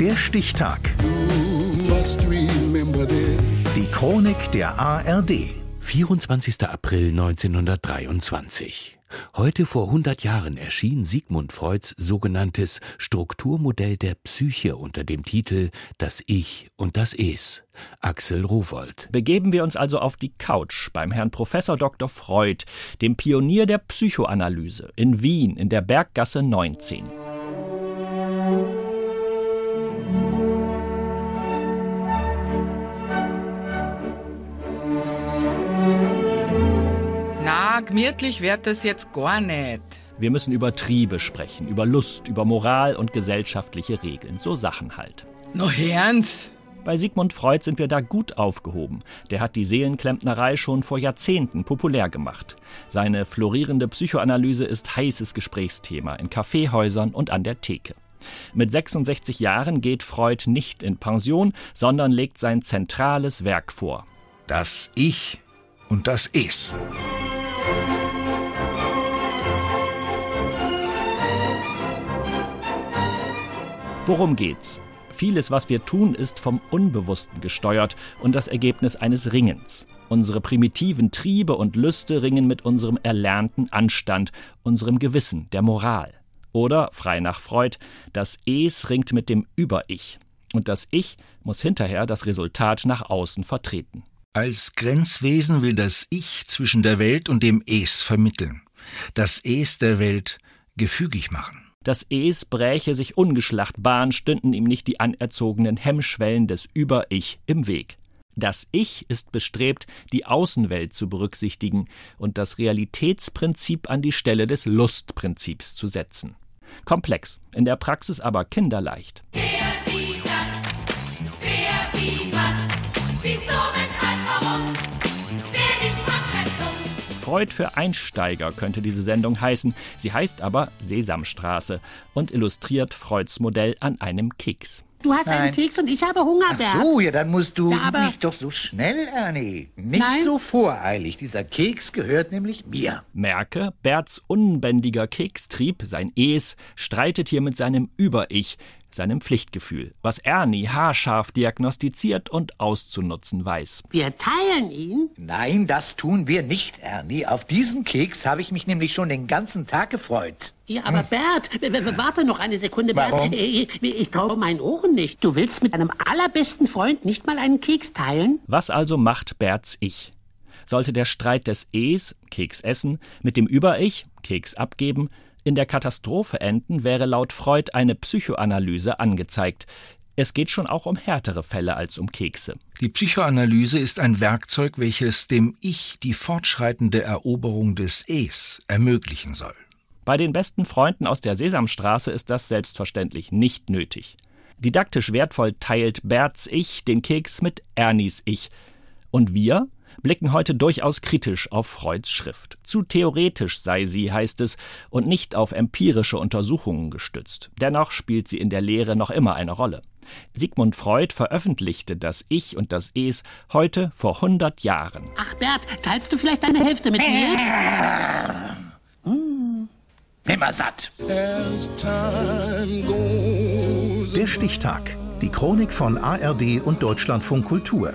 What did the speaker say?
Der Stichtag. Die Chronik der ARD. 24. April 1923. Heute vor 100 Jahren erschien Sigmund Freuds sogenanntes Strukturmodell der Psyche unter dem Titel Das Ich und das Es. Axel Rowold. Begeben wir uns also auf die Couch beim Herrn Professor Dr. Freud, dem Pionier der Psychoanalyse, in Wien in der Berggasse 19. gemütlich wird das jetzt gar nicht. Wir müssen über Triebe sprechen, über Lust, über Moral und gesellschaftliche Regeln. So Sachen halt. Noch ernst? Bei Sigmund Freud sind wir da gut aufgehoben. Der hat die Seelenklempnerei schon vor Jahrzehnten populär gemacht. Seine florierende Psychoanalyse ist heißes Gesprächsthema in Kaffeehäusern und an der Theke. Mit 66 Jahren geht Freud nicht in Pension, sondern legt sein zentrales Werk vor. Das Ich und das Es. Worum geht's? Vieles, was wir tun, ist vom Unbewussten gesteuert und das Ergebnis eines Ringens. Unsere primitiven Triebe und Lüste ringen mit unserem erlernten Anstand, unserem Gewissen, der Moral. Oder, frei nach Freud, das Es ringt mit dem Über-Ich. Und das Ich muss hinterher das Resultat nach außen vertreten. Als Grenzwesen will das Ich zwischen der Welt und dem Es vermitteln, das Es der Welt gefügig machen. Das Es bräche sich ungeschlacht Bahn, stünden ihm nicht die anerzogenen Hemmschwellen des Über-Ich im Weg. Das Ich ist bestrebt, die Außenwelt zu berücksichtigen und das Realitätsprinzip an die Stelle des Lustprinzips zu setzen. Komplex, in der Praxis aber kinderleicht. Freud für Einsteiger könnte diese Sendung heißen. Sie heißt aber Sesamstraße und illustriert Freuds Modell an einem Keks. Du hast Nein. einen Keks und ich habe Hunger, Bert. Ach so, ja, dann musst du ja, nicht doch so schnell, Ernie. Nicht Nein. so voreilig. Dieser Keks gehört nämlich mir. Merke, Berts unbändiger Kekstrieb, sein Es, streitet hier mit seinem Über-Ich, seinem Pflichtgefühl, was Ernie haarscharf diagnostiziert und auszunutzen weiß. Wir teilen ihn? Nein, das tun wir nicht, Ernie. Auf diesen Keks habe ich mich nämlich schon den ganzen Tag gefreut. Ja, aber Bert, warte noch eine Sekunde, Bert. Warum? Ich, ich traue meinen Ohren nicht. Du willst mit deinem allerbesten Freund nicht mal einen Keks teilen? Was also macht Berts Ich? Sollte der Streit des Es, Keks essen, mit dem Über-Ich, Keks abgeben, in der Katastrophe enden, wäre laut Freud eine Psychoanalyse angezeigt. Es geht schon auch um härtere Fälle als um Kekse. Die Psychoanalyse ist ein Werkzeug, welches dem Ich die fortschreitende Eroberung des Es ermöglichen soll. Bei den besten Freunden aus der Sesamstraße ist das selbstverständlich nicht nötig. Didaktisch wertvoll teilt Berts Ich den Keks mit Ernies Ich. Und wir? Blicken heute durchaus kritisch auf Freuds Schrift. Zu theoretisch sei sie, heißt es, und nicht auf empirische Untersuchungen gestützt. Dennoch spielt sie in der Lehre noch immer eine Rolle. Sigmund Freud veröffentlichte das Ich und das Es heute vor 100 Jahren. Ach Bert, teilst du vielleicht deine Hälfte mit mir? Mmh. Nimmer satt. Der Stichtag. Die Chronik von ARD und Deutschlandfunk Kultur.